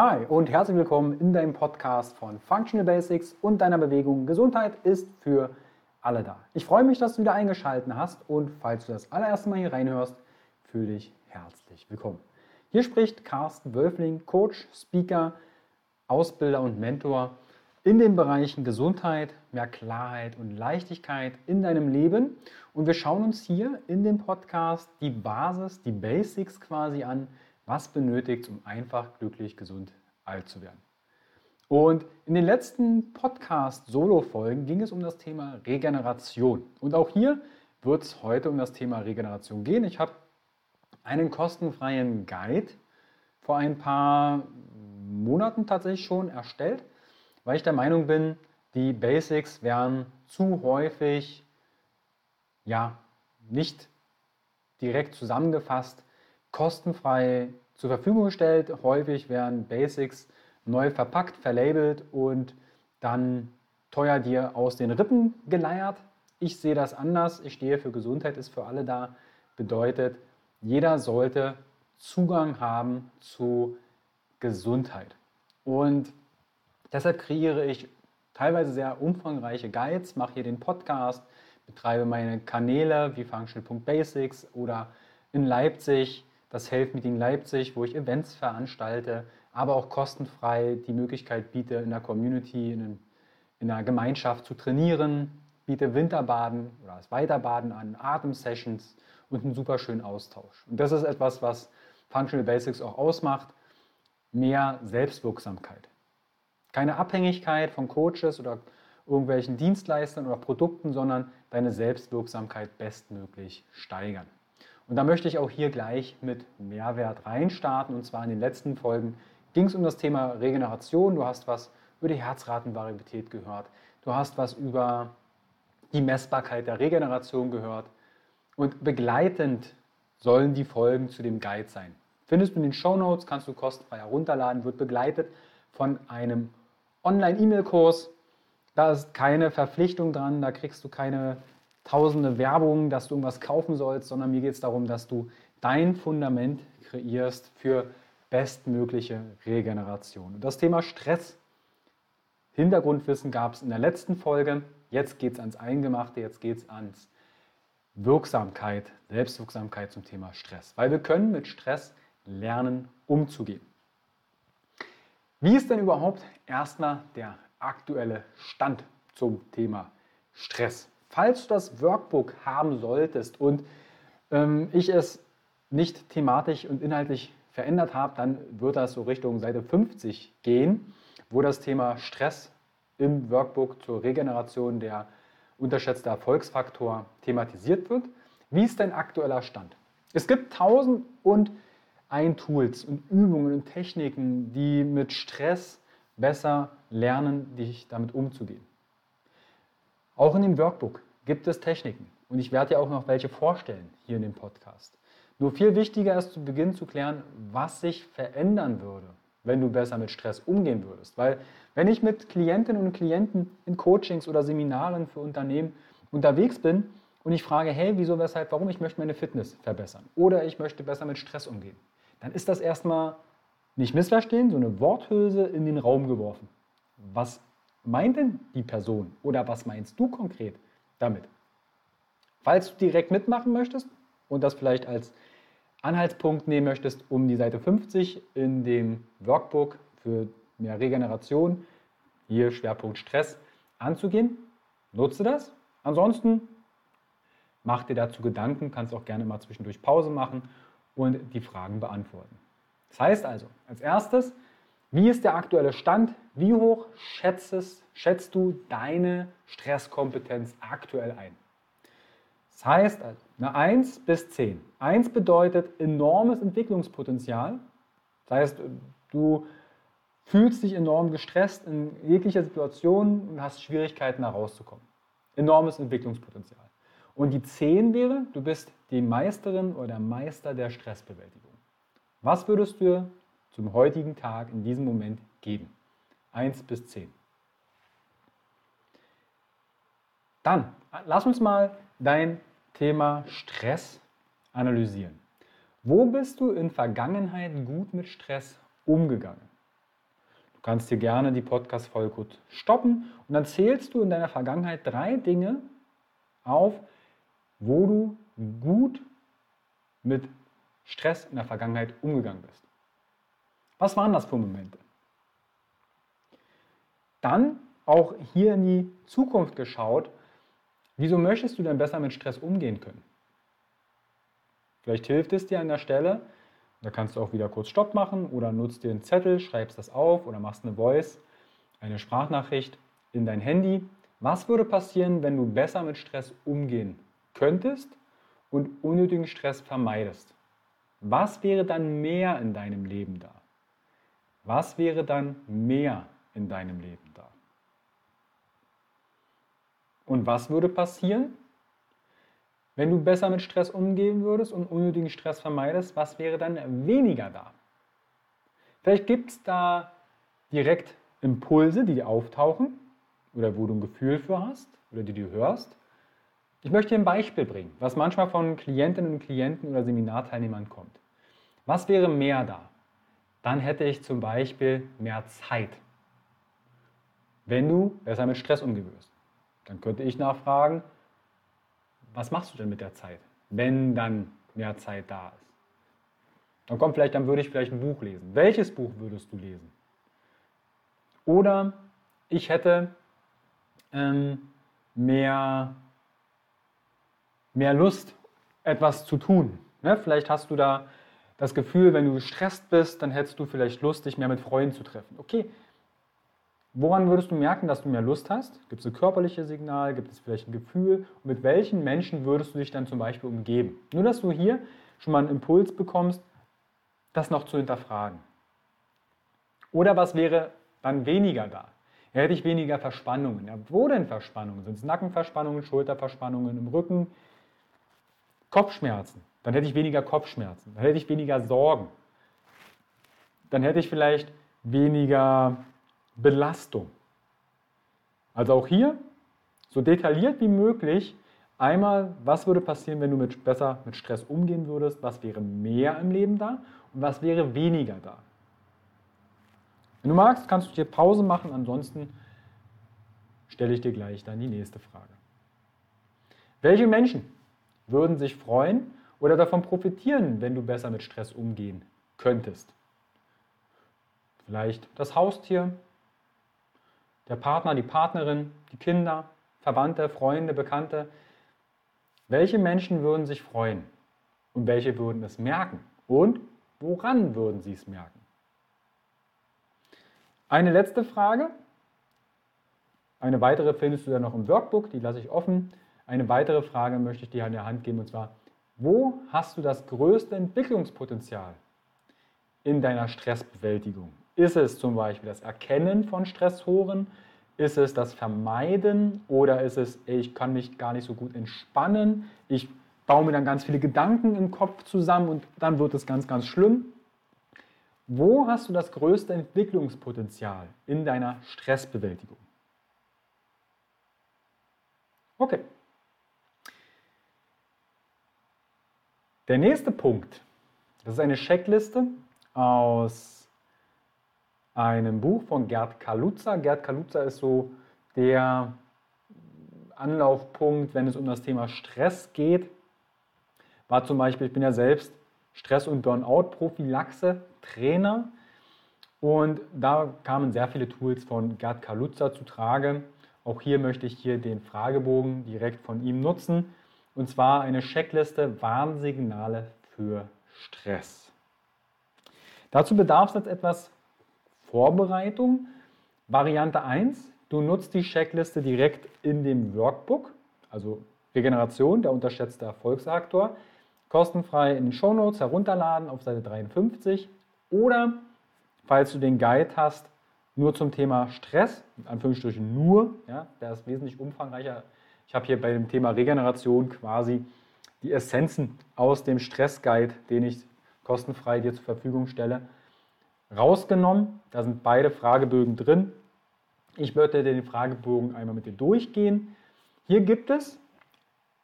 Hi und herzlich willkommen in deinem Podcast von Functional Basics und deiner Bewegung. Gesundheit ist für alle da. Ich freue mich, dass du wieder eingeschaltet hast und falls du das allererste Mal hier reinhörst, fühle dich herzlich willkommen. Hier spricht Carsten Wölfling, Coach, Speaker, Ausbilder und Mentor in den Bereichen Gesundheit, mehr Klarheit und Leichtigkeit in deinem Leben. Und wir schauen uns hier in dem Podcast die Basis, die Basics quasi an, was benötigt, um einfach glücklich, gesund, alt zu werden. Und in den letzten Podcast-Solo-Folgen ging es um das Thema Regeneration. Und auch hier wird es heute um das Thema Regeneration gehen. Ich habe einen kostenfreien Guide vor ein paar Monaten tatsächlich schon erstellt, weil ich der Meinung bin, die Basics werden zu häufig ja nicht direkt zusammengefasst kostenfrei zur Verfügung gestellt. Häufig werden Basics neu verpackt, verlabelt und dann teuer dir aus den Rippen geleiert. Ich sehe das anders. Ich stehe für Gesundheit, ist für alle da. Bedeutet, jeder sollte Zugang haben zu Gesundheit. Und deshalb kreiere ich teilweise sehr umfangreiche Guides, mache hier den Podcast, betreibe meine Kanäle wie Functional.basics oder in Leipzig das Health Meeting Leipzig, wo ich Events veranstalte, aber auch kostenfrei die Möglichkeit biete, in der Community, in, in einer Gemeinschaft zu trainieren, biete Winterbaden oder das Weiterbaden an, Atemsessions und einen super schönen Austausch. Und das ist etwas, was Functional Basics auch ausmacht, mehr Selbstwirksamkeit. Keine Abhängigkeit von Coaches oder irgendwelchen Dienstleistern oder Produkten, sondern deine Selbstwirksamkeit bestmöglich steigern. Und da möchte ich auch hier gleich mit Mehrwert reinstarten. Und zwar in den letzten Folgen ging es um das Thema Regeneration. Du hast was über die Herzratenvariabilität gehört. Du hast was über die Messbarkeit der Regeneration gehört. Und begleitend sollen die Folgen zu dem Guide sein. Findest du in den Show Notes, kannst du kostenfrei herunterladen, wird begleitet von einem Online-E-Mail-Kurs. Da ist keine Verpflichtung dran, da kriegst du keine tausende Werbung, dass du irgendwas kaufen sollst, sondern mir geht es darum, dass du dein Fundament kreierst für bestmögliche Regeneration. Und das Thema Stress, Hintergrundwissen gab es in der letzten Folge. Jetzt geht es ans Eingemachte, jetzt geht es ans Wirksamkeit, Selbstwirksamkeit zum Thema Stress. Weil wir können mit Stress lernen, umzugehen. Wie ist denn überhaupt erstmal der aktuelle Stand zum Thema Stress? Falls du das Workbook haben solltest und ähm, ich es nicht thematisch und inhaltlich verändert habe, dann wird das so Richtung Seite 50 gehen, wo das Thema Stress im Workbook zur Regeneration der unterschätzte Erfolgsfaktor thematisiert wird. Wie ist dein aktueller Stand? Es gibt tausend und ein Tools und Übungen und Techniken, die mit Stress besser lernen, dich damit umzugehen. Auch in dem Workbook gibt es Techniken und ich werde dir auch noch welche vorstellen hier in dem Podcast. Nur viel wichtiger ist zu Beginn zu klären, was sich verändern würde, wenn du besser mit Stress umgehen würdest. Weil wenn ich mit Klientinnen und Klienten in Coachings oder Seminaren für Unternehmen unterwegs bin und ich frage, hey, wieso, weshalb, warum, ich möchte meine Fitness verbessern oder ich möchte besser mit Stress umgehen, dann ist das erstmal nicht missverstehen, so eine Worthülse in den Raum geworfen. Was meint denn die Person oder was meinst du konkret damit? Falls du direkt mitmachen möchtest und das vielleicht als Anhaltspunkt nehmen möchtest, um die Seite 50 in dem Workbook für mehr Regeneration, hier Schwerpunkt Stress, anzugehen, nutze das. Ansonsten mach dir dazu Gedanken, kannst auch gerne mal zwischendurch Pause machen und die Fragen beantworten. Das heißt also, als erstes, wie ist der aktuelle Stand? Wie hoch schätzest, schätzt du deine Stresskompetenz aktuell ein? Das heißt, eine 1 bis 10. 1 bedeutet enormes Entwicklungspotenzial. Das heißt, du fühlst dich enorm gestresst in jeglicher Situation und hast Schwierigkeiten, da rauszukommen. Enormes Entwicklungspotenzial. Und die 10 wäre, du bist die Meisterin oder der Meister der Stressbewältigung. Was würdest du zum heutigen Tag in diesem Moment geben? 1 bis 10. Dann lass uns mal dein Thema Stress analysieren. Wo bist du in Vergangenheit gut mit Stress umgegangen? kannst dir gerne die Podcast-Folge gut stoppen und dann zählst du in deiner Vergangenheit drei Dinge auf, wo du gut mit Stress in der Vergangenheit umgegangen bist. Was waren das für Momente? Dann auch hier in die Zukunft geschaut, wieso möchtest du denn besser mit Stress umgehen können? Vielleicht hilft es dir an der Stelle, da kannst du auch wieder kurz Stopp machen oder nutzt dir einen Zettel, schreibst das auf oder machst eine Voice, eine Sprachnachricht in dein Handy. Was würde passieren, wenn du besser mit Stress umgehen könntest und unnötigen Stress vermeidest? Was wäre dann mehr in deinem Leben da? Was wäre dann mehr in deinem Leben da? Und was würde passieren, wenn du besser mit Stress umgehen würdest und unnötigen Stress vermeidest? Was wäre dann weniger da? Vielleicht gibt es da direkt Impulse, die auftauchen oder wo du ein Gefühl für hast oder die du hörst. Ich möchte dir ein Beispiel bringen, was manchmal von Klientinnen und Klienten oder Seminarteilnehmern kommt. Was wäre mehr da? Dann hätte ich zum Beispiel mehr Zeit, wenn du besser mit Stress umgehen. Dann könnte ich nachfragen, was machst du denn mit der Zeit, wenn dann mehr Zeit da ist? Dann kommt vielleicht, dann würde ich vielleicht ein Buch lesen. Welches Buch würdest du lesen? Oder ich hätte ähm, mehr, mehr Lust, etwas zu tun. Ne? Vielleicht hast du da das Gefühl, wenn du gestresst bist, dann hättest du vielleicht Lust, dich mehr mit Freunden zu treffen. Okay, woran würdest du merken, dass du mehr Lust hast? Gibt es ein körperliches Signal? Gibt es vielleicht ein Gefühl? Und mit welchen Menschen würdest du dich dann zum Beispiel umgeben? Nur, dass du hier schon mal einen Impuls bekommst, das noch zu hinterfragen. Oder was wäre dann weniger da? Hätte ich weniger Verspannungen. Ja, wo denn Verspannungen? Sind es Nackenverspannungen, Schulterverspannungen im Rücken, Kopfschmerzen? Dann hätte ich weniger Kopfschmerzen, dann hätte ich weniger Sorgen, dann hätte ich vielleicht weniger Belastung. Also auch hier so detailliert wie möglich einmal, was würde passieren, wenn du mit, besser mit Stress umgehen würdest, was wäre mehr im Leben da und was wäre weniger da. Wenn du magst, kannst du hier Pause machen, ansonsten stelle ich dir gleich dann die nächste Frage. Welche Menschen würden sich freuen, oder davon profitieren, wenn du besser mit Stress umgehen könntest. Vielleicht das Haustier, der Partner, die Partnerin, die Kinder, Verwandte, Freunde, Bekannte. Welche Menschen würden sich freuen und welche würden es merken? Und woran würden sie es merken? Eine letzte Frage. Eine weitere findest du dann noch im Workbook, die lasse ich offen. Eine weitere Frage möchte ich dir an der Hand geben und zwar, wo hast du das größte Entwicklungspotenzial in deiner Stressbewältigung? Ist es zum Beispiel das Erkennen von Stressoren? Ist es das Vermeiden? Oder ist es, ich kann mich gar nicht so gut entspannen? Ich baue mir dann ganz viele Gedanken im Kopf zusammen und dann wird es ganz, ganz schlimm. Wo hast du das größte Entwicklungspotenzial in deiner Stressbewältigung? Okay. Der nächste Punkt, das ist eine Checkliste aus einem Buch von Gerd Kaluza. Gerd Kaluza ist so der Anlaufpunkt, wenn es um das Thema Stress geht. War zum Beispiel, ich bin ja selbst Stress- und Burnout-Prophylaxe-Trainer und da kamen sehr viele Tools von Gerd Kaluza zu Trage. Auch hier möchte ich hier den Fragebogen direkt von ihm nutzen. Und zwar eine Checkliste Warnsignale für Stress. Dazu bedarf es jetzt etwas Vorbereitung. Variante 1, du nutzt die Checkliste direkt in dem Workbook, also Regeneration, der unterschätzte Erfolgsaktor, kostenfrei in den Shownotes herunterladen auf Seite 53 oder falls du den Guide hast, nur zum Thema Stress, in Anführungsstrichen nur, ja, der ist wesentlich umfangreicher ich habe hier bei dem Thema Regeneration quasi die Essenzen aus dem Stressguide, den ich kostenfrei dir zur Verfügung stelle, rausgenommen. Da sind beide Fragebögen drin. Ich würde den Fragebogen einmal mit dir durchgehen. Hier gibt es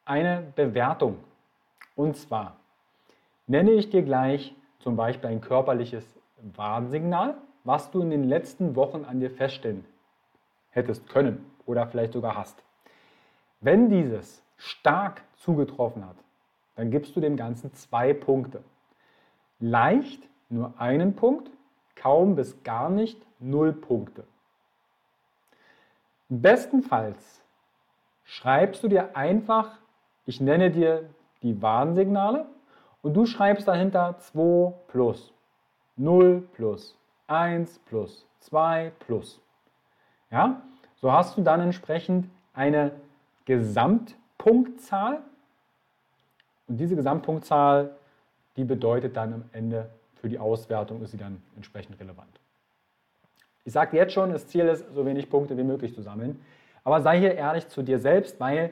eine Bewertung. Und zwar nenne ich dir gleich zum Beispiel ein körperliches Warnsignal. was du in den letzten Wochen an dir feststellen hättest können oder vielleicht sogar hast. Wenn dieses stark zugetroffen hat, dann gibst du dem Ganzen zwei Punkte. Leicht nur einen Punkt, kaum bis gar nicht null Punkte. Bestenfalls schreibst du dir einfach, ich nenne dir die Warnsignale und du schreibst dahinter 2 plus, 0 plus, 1 plus, 2 plus. Ja, so hast du dann entsprechend eine Gesamtpunktzahl und diese Gesamtpunktzahl, die bedeutet dann am Ende für die Auswertung, ist sie dann entsprechend relevant. Ich sage jetzt schon, das Ziel ist, so wenig Punkte wie möglich zu sammeln. Aber sei hier ehrlich zu dir selbst, weil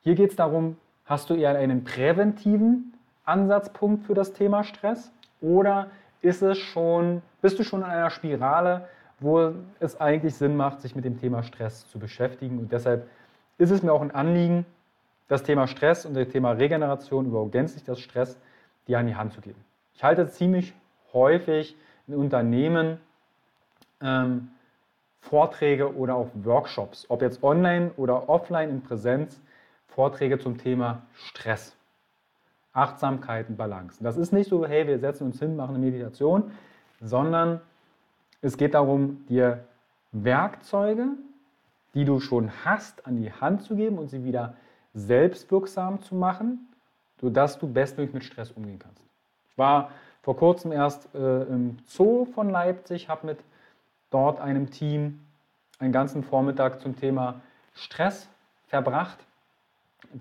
hier geht es darum, hast du eher einen präventiven Ansatzpunkt für das Thema Stress oder ist es schon, bist du schon in einer Spirale, wo es eigentlich Sinn macht, sich mit dem Thema Stress zu beschäftigen. Und deshalb ist es mir auch ein Anliegen, das Thema Stress und das Thema Regeneration, überhaupt gänzlich das Stress, dir an die Hand zu geben. Ich halte ziemlich häufig in Unternehmen ähm, Vorträge oder auch Workshops, ob jetzt online oder offline in Präsenz, Vorträge zum Thema Stress, Achtsamkeit und Balance. Das ist nicht so, hey, wir setzen uns hin, machen eine Meditation, sondern es geht darum, dir Werkzeuge, die du schon hast, an die Hand zu geben und sie wieder selbstwirksam zu machen, sodass du bestmöglich mit Stress umgehen kannst. Ich war vor kurzem erst äh, im Zoo von Leipzig, habe mit dort einem Team einen ganzen Vormittag zum Thema Stress verbracht.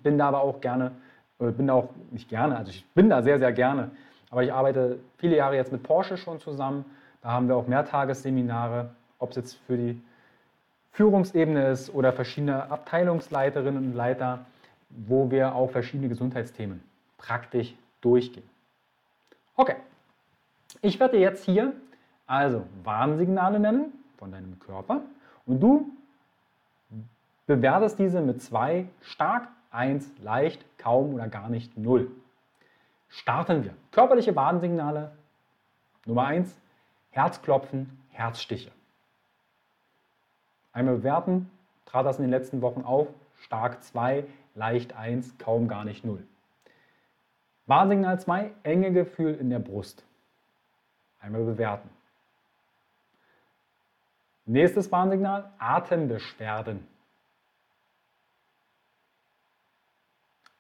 Bin da aber auch gerne, äh, bin da auch nicht gerne, also ich bin da sehr, sehr gerne, aber ich arbeite viele Jahre jetzt mit Porsche schon zusammen. Da haben wir auch Mehrtagesseminare, ob es jetzt für die Führungsebene ist oder verschiedene Abteilungsleiterinnen und Leiter, wo wir auch verschiedene Gesundheitsthemen praktisch durchgehen. Okay, ich werde jetzt hier also Warnsignale nennen von deinem Körper und du bewertest diese mit zwei stark, eins leicht, kaum oder gar nicht null. Starten wir. Körperliche Warnsignale. Nummer eins, Herzklopfen, Herzstiche. Einmal bewerten, trat das in den letzten Wochen auf, stark 2, leicht 1, kaum gar nicht 0. Warnsignal 2, enge Gefühl in der Brust. Einmal bewerten. Nächstes Warnsignal, Atembeschwerden.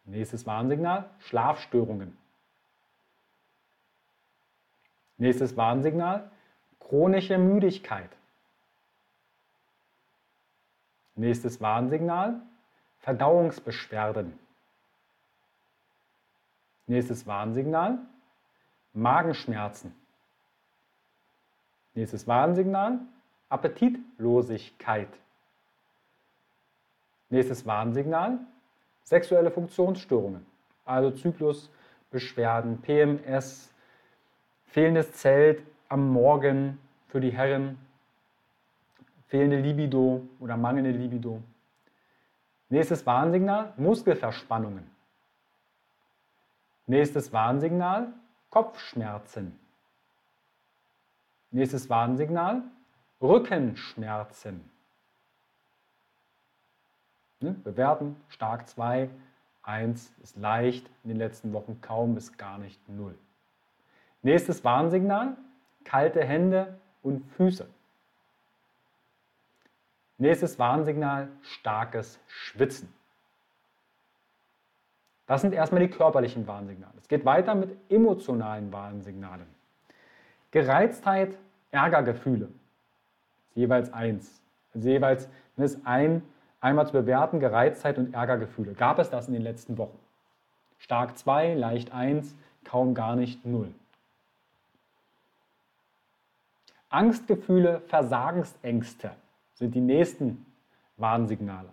Nächstes Warnsignal, Schlafstörungen. Nächstes Warnsignal, chronische Müdigkeit. Nächstes Warnsignal, Verdauungsbeschwerden. Nächstes Warnsignal, Magenschmerzen. Nächstes Warnsignal, Appetitlosigkeit. Nächstes Warnsignal, sexuelle Funktionsstörungen, also Zyklusbeschwerden, PMS, fehlendes Zelt am Morgen für die Herren, fehlende Libido oder mangelnde Libido. Nächstes Warnsignal, Muskelverspannungen. Nächstes Warnsignal, Kopfschmerzen. Nächstes Warnsignal, Rückenschmerzen. Ne? Bewerten, stark 2, 1 ist leicht, in den letzten Wochen kaum bis gar nicht 0. Nächstes Warnsignal, kalte Hände und Füße. Nächstes Warnsignal, starkes Schwitzen. Das sind erstmal die körperlichen Warnsignale. Es geht weiter mit emotionalen Warnsignalen. Gereiztheit, Ärgergefühle jeweils eins. Also jeweils ist ein, einmal zu bewerten, Gereiztheit und Ärgergefühle. Gab es das in den letzten Wochen? Stark 2, leicht 1, kaum gar nicht 0. Angstgefühle, Versagensängste sind die nächsten Warnsignale.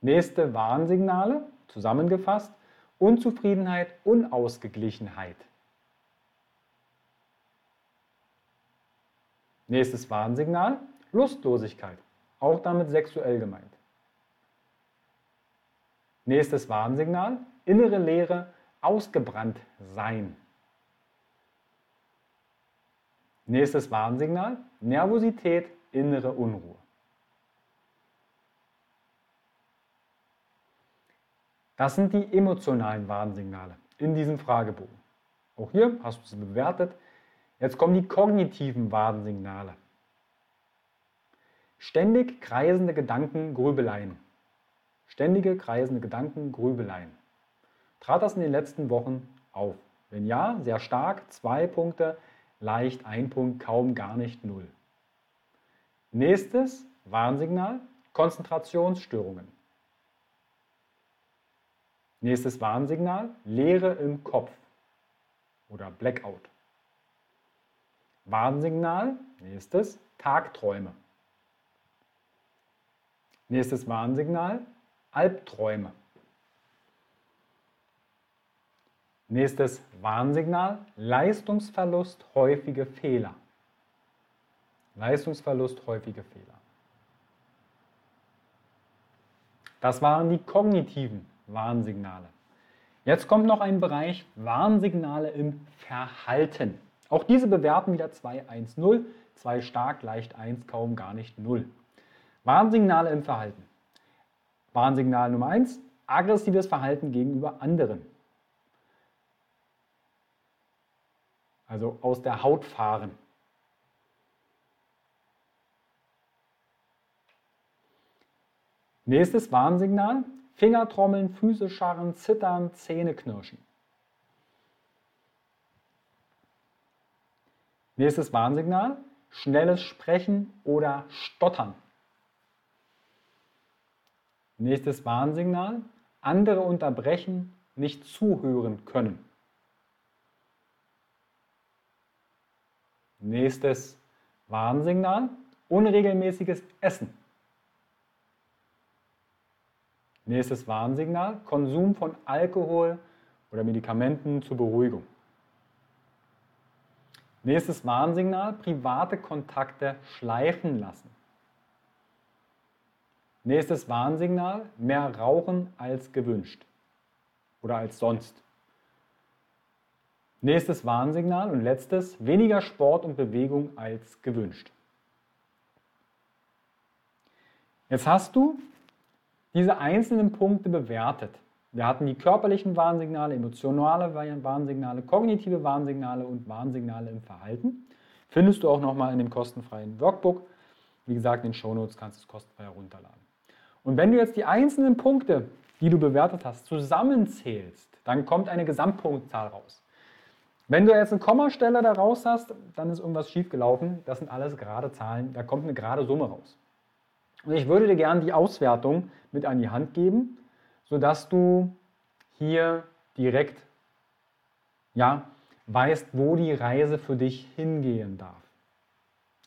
Nächste Warnsignale, zusammengefasst, Unzufriedenheit, Unausgeglichenheit. Nächstes Warnsignal, Lustlosigkeit, auch damit sexuell gemeint. Nächstes Warnsignal, innere Leere, ausgebrannt sein. Nächstes Warnsignal, Nervosität, innere Unruhe. Das sind die emotionalen Warnsignale in diesem Fragebogen. Auch hier hast du sie bewertet. Jetzt kommen die kognitiven Warnsignale. Ständig kreisende Gedanken, Grübeleien. Ständige kreisende Gedanken, Grübeleien. Trat das in den letzten Wochen auf? Wenn ja, sehr stark, zwei Punkte, leicht ein Punkt, kaum gar nicht null. Nächstes Warnsignal, Konzentrationsstörungen. Nächstes Warnsignal, Leere im Kopf oder Blackout. Warnsignal, nächstes, Tagträume. Nächstes Warnsignal, Albträume. Nächstes Warnsignal, Leistungsverlust, häufige Fehler. Leistungsverlust, häufige Fehler. Das waren die kognitiven Warnsignale. Jetzt kommt noch ein Bereich Warnsignale im Verhalten. Auch diese bewerten wieder 2, 1, 0. 2 stark, leicht 1, kaum gar nicht 0. Warnsignale im Verhalten. Warnsignal Nummer 1, aggressives Verhalten gegenüber anderen. Also aus der Haut fahren. Nächstes Warnsignal, Fingertrommeln, Füße scharren, zittern, Zähne knirschen. Nächstes Warnsignal, schnelles Sprechen oder Stottern. Nächstes Warnsignal, andere unterbrechen, nicht zuhören können. Nächstes Warnsignal, unregelmäßiges Essen. Nächstes Warnsignal, Konsum von Alkohol oder Medikamenten zur Beruhigung. Nächstes Warnsignal, private Kontakte schleifen lassen. Nächstes Warnsignal, mehr rauchen als gewünscht oder als sonst. Nächstes Warnsignal und letztes, weniger Sport und Bewegung als gewünscht. Jetzt hast du diese einzelnen Punkte bewertet. Wir hatten die körperlichen Warnsignale, emotionale Warnsignale, kognitive Warnsignale und Warnsignale im Verhalten. Findest du auch nochmal in dem kostenfreien Workbook. Wie gesagt, in den Shownotes kannst du es kostenfrei herunterladen. Und wenn du jetzt die einzelnen Punkte, die du bewertet hast, zusammenzählst, dann kommt eine Gesamtpunktzahl raus. Wenn du jetzt eine Kommastelle da raus hast, dann ist irgendwas schief gelaufen. Das sind alles gerade Zahlen, da kommt eine gerade Summe raus. Und ich würde dir gerne die Auswertung mit an die Hand geben, sodass du hier direkt ja, weißt, wo die Reise für dich hingehen darf.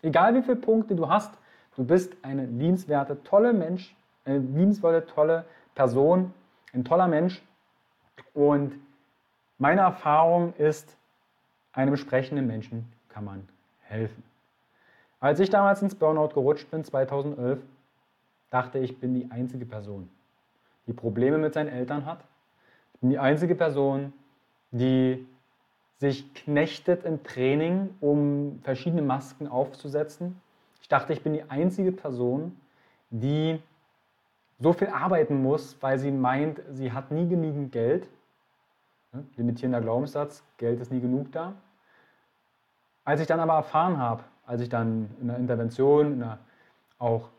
Egal wie viele Punkte du hast, du bist eine liebenswerte, tolle Mensch, eine liebenswerte, tolle Person, ein toller Mensch. Und meine Erfahrung ist, einem sprechenden Menschen kann man helfen. Als ich damals ins Burnout gerutscht bin, 2011, dachte, ich bin die einzige Person, die Probleme mit seinen Eltern hat. Ich bin die einzige Person, die sich knechtet im Training, um verschiedene Masken aufzusetzen. Ich dachte, ich bin die einzige Person, die so viel arbeiten muss, weil sie meint, sie hat nie genügend Geld. Limitierender Glaubenssatz, Geld ist nie genug da. Als ich dann aber erfahren habe, als ich dann in der Intervention, in der auch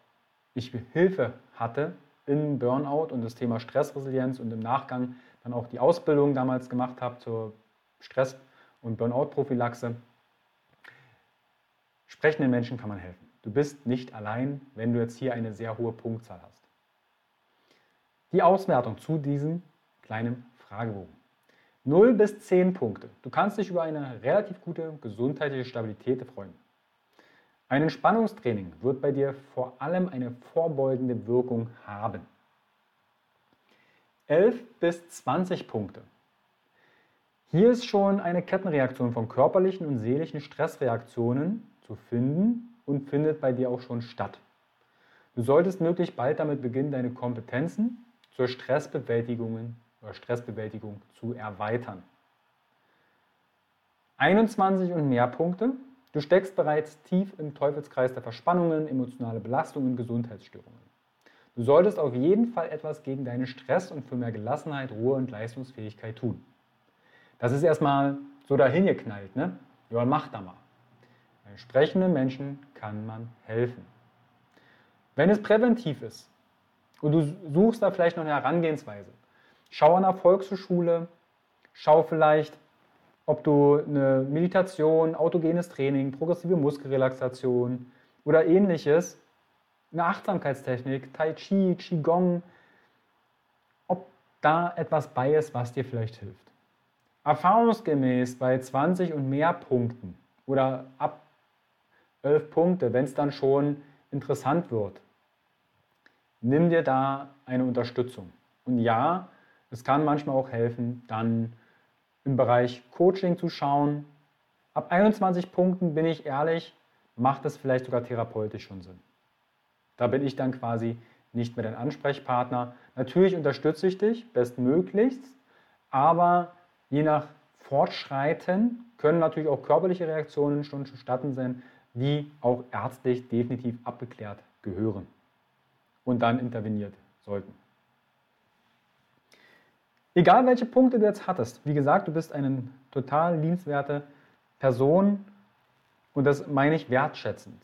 ich Hilfe hatte in Burnout und das Thema Stressresilienz und im Nachgang dann auch die Ausbildung damals gemacht habe zur Stress- und Burnout-Prophylaxe. Sprechenden Menschen kann man helfen. Du bist nicht allein, wenn du jetzt hier eine sehr hohe Punktzahl hast. Die Auswertung zu diesem kleinen Fragebogen. 0 bis 10 Punkte. Du kannst dich über eine relativ gute gesundheitliche Stabilität freuen. Ein Entspannungstraining wird bei dir vor allem eine vorbeugende Wirkung haben. 11 bis 20 Punkte. Hier ist schon eine Kettenreaktion von körperlichen und seelischen Stressreaktionen zu finden und findet bei dir auch schon statt. Du solltest möglichst bald damit beginnen, deine Kompetenzen zur Stressbewältigung oder Stressbewältigung zu erweitern. 21 und mehr Punkte Du steckst bereits tief im Teufelskreis der Verspannungen, emotionale Belastungen und Gesundheitsstörungen. Du solltest auf jeden Fall etwas gegen deinen Stress und für mehr Gelassenheit, Ruhe und Leistungsfähigkeit tun. Das ist erstmal so dahingeknallt, ne? Ja, mach da mal. Entsprechenden Menschen kann man helfen. Wenn es präventiv ist und du suchst da vielleicht noch eine Herangehensweise, schau an der Volkshochschule, schau vielleicht, ob du eine Meditation, autogenes Training, progressive Muskelrelaxation oder ähnliches, eine Achtsamkeitstechnik, Tai Chi, Qigong, ob da etwas bei ist, was dir vielleicht hilft. Erfahrungsgemäß bei 20 und mehr Punkten oder ab 11 Punkte, wenn es dann schon interessant wird, nimm dir da eine Unterstützung. Und ja, es kann manchmal auch helfen, dann im Bereich Coaching zu schauen. Ab 21 Punkten bin ich ehrlich, macht es vielleicht sogar therapeutisch schon Sinn. Da bin ich dann quasi nicht mehr dein Ansprechpartner. Natürlich unterstütze ich dich bestmöglichst, aber je nach Fortschreiten können natürlich auch körperliche Reaktionen schon zustatten sein, die auch ärztlich definitiv abgeklärt gehören und dann interveniert sollten. Egal welche Punkte du jetzt hattest, wie gesagt, du bist eine total liebenswerte Person und das meine ich wertschätzend,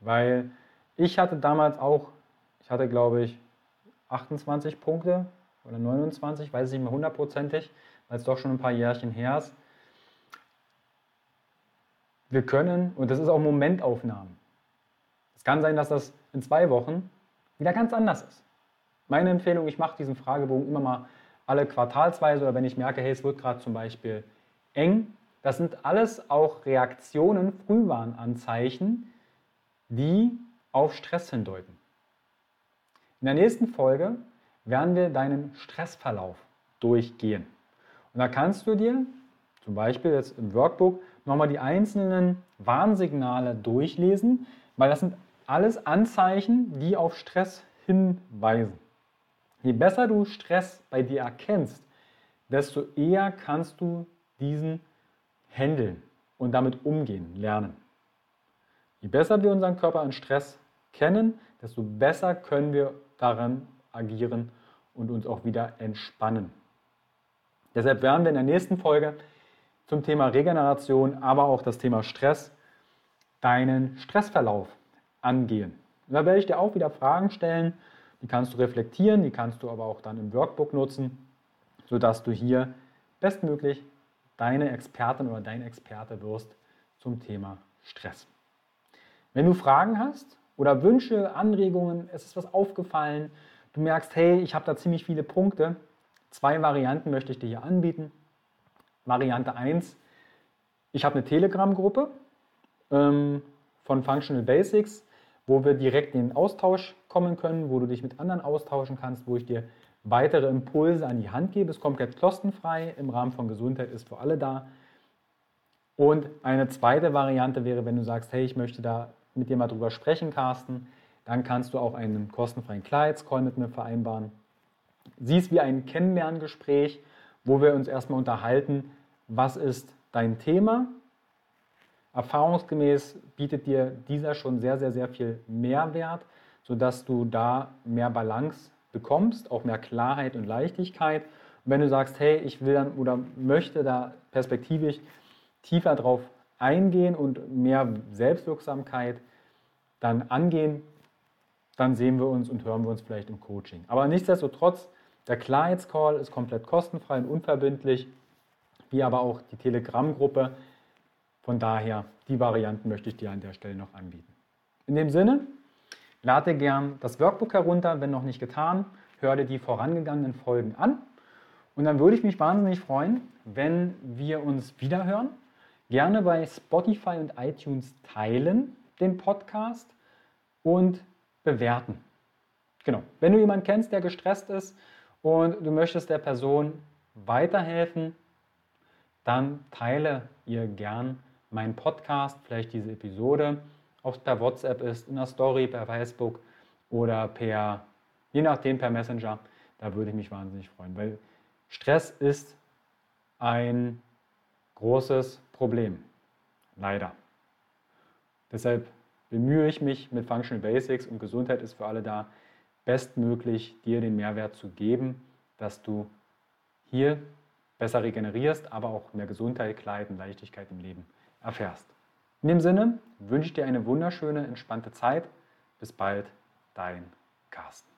weil ich hatte damals auch, ich hatte glaube ich 28 Punkte oder 29, weiß ich nicht mehr hundertprozentig, weil es doch schon ein paar Jährchen her ist. Wir können, und das ist auch Momentaufnahmen. Es kann sein, dass das in zwei Wochen wieder ganz anders ist. Meine Empfehlung, ich mache diesen Fragebogen immer mal alle quartalsweise oder wenn ich merke, hey, es wird gerade zum Beispiel eng. Das sind alles auch Reaktionen, Frühwarnanzeichen, die auf Stress hindeuten. In der nächsten Folge werden wir deinen Stressverlauf durchgehen. Und da kannst du dir zum Beispiel jetzt im Workbook nochmal die einzelnen Warnsignale durchlesen, weil das sind alles Anzeichen, die auf Stress hinweisen. Je besser du Stress bei dir erkennst, desto eher kannst du diesen handeln und damit umgehen lernen. Je besser wir unseren Körper an Stress kennen, desto besser können wir daran agieren und uns auch wieder entspannen. Deshalb werden wir in der nächsten Folge zum Thema Regeneration, aber auch das Thema Stress, deinen Stressverlauf angehen. Und da werde ich dir auch wieder Fragen stellen, die kannst du reflektieren, die kannst du aber auch dann im Workbook nutzen, sodass du hier bestmöglich deine Expertin oder dein Experte wirst zum Thema Stress. Wenn du Fragen hast oder Wünsche, Anregungen, es ist was aufgefallen, du merkst, hey, ich habe da ziemlich viele Punkte, zwei Varianten möchte ich dir hier anbieten. Variante 1, ich habe eine Telegram-Gruppe ähm, von Functional Basics wo wir direkt in den Austausch kommen können, wo du dich mit anderen austauschen kannst, wo ich dir weitere Impulse an die Hand gebe. Es ist komplett kostenfrei im Rahmen von Gesundheit ist für alle da. Und eine zweite Variante wäre, wenn du sagst, hey, ich möchte da mit dir mal drüber sprechen, Carsten, dann kannst du auch einen kostenfreien Kleidscall mit mir vereinbaren. Siehst wie ein Kennenlerngespräch, wo wir uns erstmal unterhalten, was ist dein Thema, Erfahrungsgemäß bietet dir dieser schon sehr, sehr, sehr viel Mehrwert, sodass du da mehr Balance bekommst, auch mehr Klarheit und Leichtigkeit. Und wenn du sagst, hey, ich will dann oder möchte da perspektivisch tiefer drauf eingehen und mehr Selbstwirksamkeit dann angehen, dann sehen wir uns und hören wir uns vielleicht im Coaching. Aber nichtsdestotrotz, der Klarheitscall ist komplett kostenfrei und unverbindlich, wie aber auch die Telegram-Gruppe von daher, die Varianten möchte ich dir an der Stelle noch anbieten. In dem Sinne, lade gern das Workbook herunter, wenn noch nicht getan. Hör dir die vorangegangenen Folgen an. Und dann würde ich mich wahnsinnig freuen, wenn wir uns wiederhören. Gerne bei Spotify und iTunes teilen den Podcast und bewerten. Genau. Wenn du jemanden kennst, der gestresst ist und du möchtest der Person weiterhelfen, dann teile ihr gern mein Podcast, vielleicht diese Episode, ob es per WhatsApp ist, in der Story, per Facebook oder per, je nachdem, per Messenger, da würde ich mich wahnsinnig freuen, weil Stress ist ein großes Problem, leider. Deshalb bemühe ich mich mit Functional Basics und Gesundheit ist für alle da, bestmöglich dir den Mehrwert zu geben, dass du hier besser regenerierst, aber auch mehr Gesundheit, Kleid und Leichtigkeit im Leben erfährst. In dem Sinne wünsche ich dir eine wunderschöne, entspannte Zeit. Bis bald, dein Carsten.